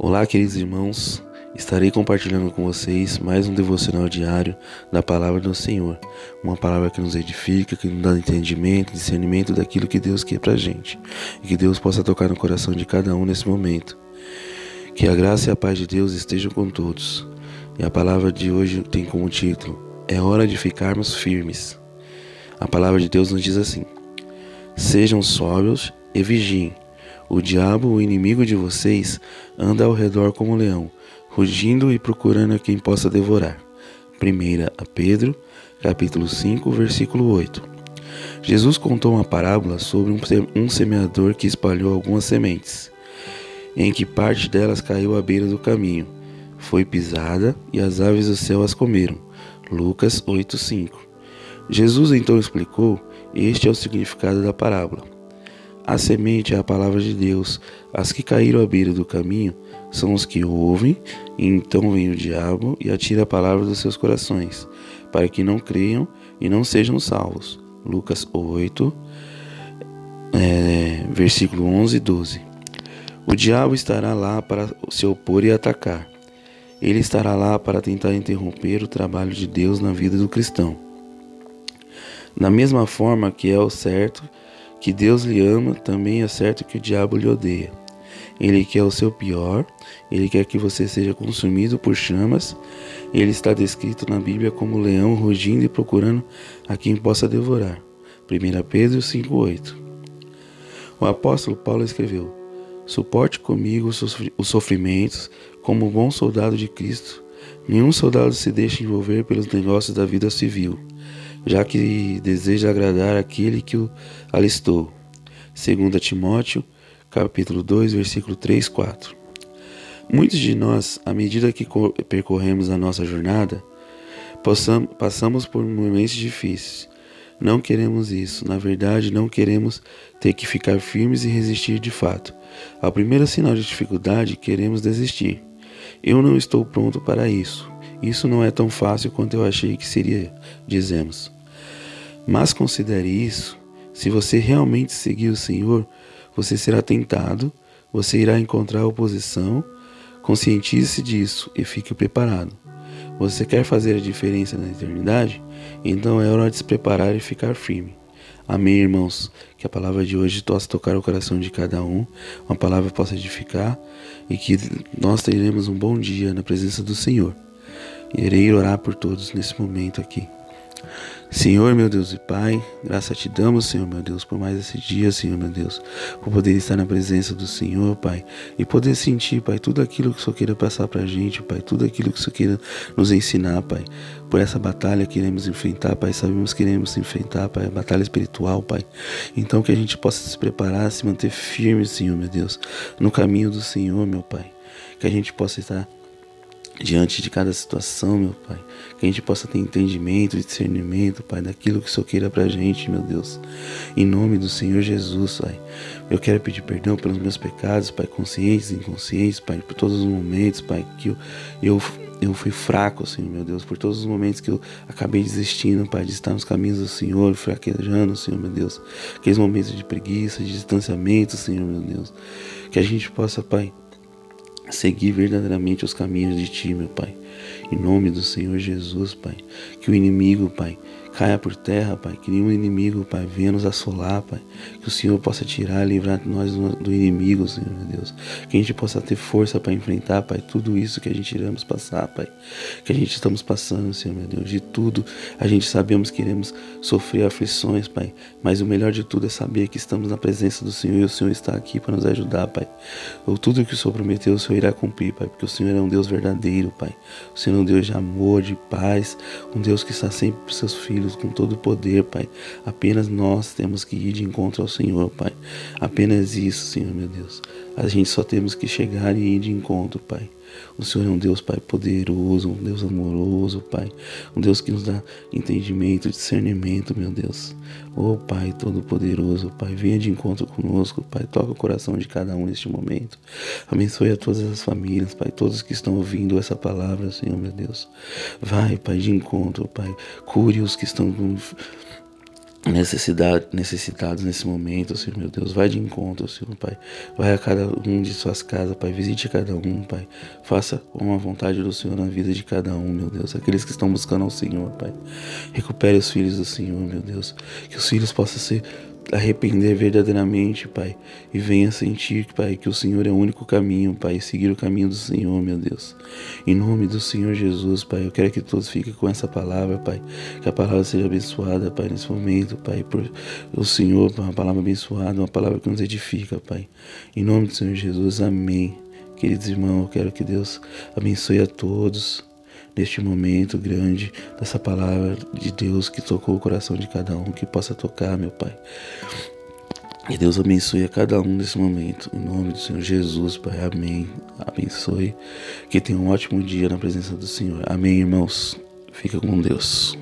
Olá, queridos irmãos. Estarei compartilhando com vocês mais um devocional diário da palavra do Senhor. Uma palavra que nos edifica, que nos dá entendimento, discernimento daquilo que Deus quer pra gente. E que Deus possa tocar no coração de cada um nesse momento. Que a graça e a paz de Deus estejam com todos. E a palavra de hoje tem como título: É hora de ficarmos firmes. A palavra de Deus nos diz assim: Sejam sóbrios e vigiem o diabo, o inimigo de vocês, anda ao redor como um leão, rugindo e procurando a quem possa devorar. 1 a Pedro, capítulo 5, versículo 8. Jesus contou uma parábola sobre um semeador que espalhou algumas sementes, em que parte delas caiu à beira do caminho. Foi pisada e as aves do céu as comeram. Lucas 8:5. Jesus então explicou: Este é o significado da parábola. A semente é a palavra de Deus. As que caíram à beira do caminho são os que ouvem, e então vem o diabo e atira a palavra dos seus corações, para que não creiam e não sejam salvos. Lucas 8, é, versículo 11 e 12. O diabo estará lá para se opor e atacar. Ele estará lá para tentar interromper o trabalho de Deus na vida do cristão. Da mesma forma que é o certo que Deus lhe ama, também é certo que o diabo lhe odeia. Ele quer o seu pior, ele quer que você seja consumido por chamas. Ele está descrito na Bíblia como leão rugindo e procurando a quem possa devorar. 1 Pedro 5,8 O apóstolo Paulo escreveu: Suporte comigo os sofrimentos como bom soldado de Cristo. Nenhum soldado se deixa envolver pelos negócios da vida civil já que deseja agradar aquele que o alistou. 2 Timóteo, capítulo 2, versículo 3, 4. Muitos de nós, à medida que percorremos a nossa jornada, passamos por momentos difíceis. Não queremos isso, na verdade, não queremos ter que ficar firmes e resistir de fato. Ao primeiro sinal de dificuldade, queremos desistir. Eu não estou pronto para isso. Isso não é tão fácil quanto eu achei que seria, dizemos. Mas considere isso: se você realmente seguir o Senhor, você será tentado, você irá encontrar oposição. Conscientize-se disso e fique preparado. Você quer fazer a diferença na eternidade? Então é hora de se preparar e ficar firme. Amém, irmãos. Que a palavra de hoje possa tocar o coração de cada um, uma palavra possa edificar e que nós teremos um bom dia na presença do Senhor. Irei orar por todos nesse momento aqui. Senhor, meu Deus e Pai, graça te damos, Senhor, meu Deus, por mais esse dia, Senhor, meu Deus, por poder estar na presença do Senhor, Pai, e poder sentir, Pai, tudo aquilo que o Senhor queira passar pra gente, Pai, tudo aquilo que o Senhor queira nos ensinar, Pai, por essa batalha que iremos enfrentar, Pai, sabemos que iremos enfrentar, Pai, a batalha espiritual, Pai, então que a gente possa se preparar, se manter firme, Senhor, meu Deus, no caminho do Senhor, meu Pai, que a gente possa estar diante de cada situação, meu Pai. Que a gente possa ter entendimento, discernimento, Pai, daquilo que o Senhor queira pra gente, meu Deus. Em nome do Senhor Jesus, Pai. Eu quero pedir perdão pelos meus pecados, Pai, conscientes e inconscientes, Pai, por todos os momentos, Pai, que eu, eu, eu fui fraco, Senhor, meu Deus, por todos os momentos que eu acabei desistindo, Pai, de estar nos caminhos do Senhor, fraquejando, Senhor, meu Deus. Aqueles momentos de preguiça, de distanciamento, Senhor, meu Deus. Que a gente possa, Pai, seguir verdadeiramente os caminhos de Ti, meu Pai. Em nome do Senhor Jesus, Pai. Que o inimigo, Pai, caia por terra, Pai. Que nenhum inimigo, Pai, venha nos assolar, Pai. Que o Senhor possa tirar livrar nós do inimigo, Senhor, meu Deus. Que a gente possa ter força para enfrentar, Pai, tudo isso que a gente iremos passar, Pai. Que a gente estamos passando, Senhor, meu Deus. De tudo, a gente sabemos que iremos sofrer aflições, Pai. Mas o melhor de tudo é saber que estamos na presença do Senhor e o Senhor está aqui para nos ajudar, Pai. Ou tudo que o Senhor prometeu, o Senhor irá cumprir, Pai. Porque o Senhor é um Deus verdadeiro, Pai. O Senhor é um Deus de amor, de paz. Um Deus que está sempre para seus filhos com todo o poder, Pai. Apenas nós temos que ir de encontro ao Senhor, Pai. Apenas isso, Senhor, meu Deus. A gente só temos que chegar e ir de encontro, Pai. O Senhor é um Deus, Pai, poderoso, um Deus amoroso, Pai. Um Deus que nos dá entendimento, discernimento, meu Deus. Oh, Pai Todo-Poderoso, Pai, venha de encontro conosco, Pai. Toca o coração de cada um neste momento. Abençoe a todas as famílias, Pai, todos que estão ouvindo essa palavra, Senhor, meu Deus. Vai, Pai, de encontro, Pai. Cure os que estão com necessidade, necessitados nesse momento, Senhor meu Deus. Vai de encontro, Senhor Pai. Vai a cada um de suas casas, Pai. Visite cada um, Pai. Faça uma vontade do Senhor na vida de cada um, meu Deus. Aqueles que estão buscando ao Senhor, Pai. Recupere os filhos do Senhor, meu Deus. Que os filhos possam ser arrepender verdadeiramente, Pai, e venha sentir, Pai, que o Senhor é o único caminho, Pai, seguir o caminho do Senhor, meu Deus. Em nome do Senhor Jesus, Pai, eu quero que todos fiquem com essa palavra, Pai, que a palavra seja abençoada, Pai, nesse momento, Pai, por o Senhor, uma palavra abençoada, uma palavra que nos edifica, Pai. Em nome do Senhor Jesus, amém. Queridos irmãos, eu quero que Deus abençoe a todos neste momento grande dessa palavra de Deus que tocou o coração de cada um, que possa tocar, meu Pai. Que Deus abençoe a cada um nesse momento. Em nome do Senhor Jesus, Pai. Amém. Abençoe. Que tenha um ótimo dia na presença do Senhor. Amém, irmãos. Fica com Deus.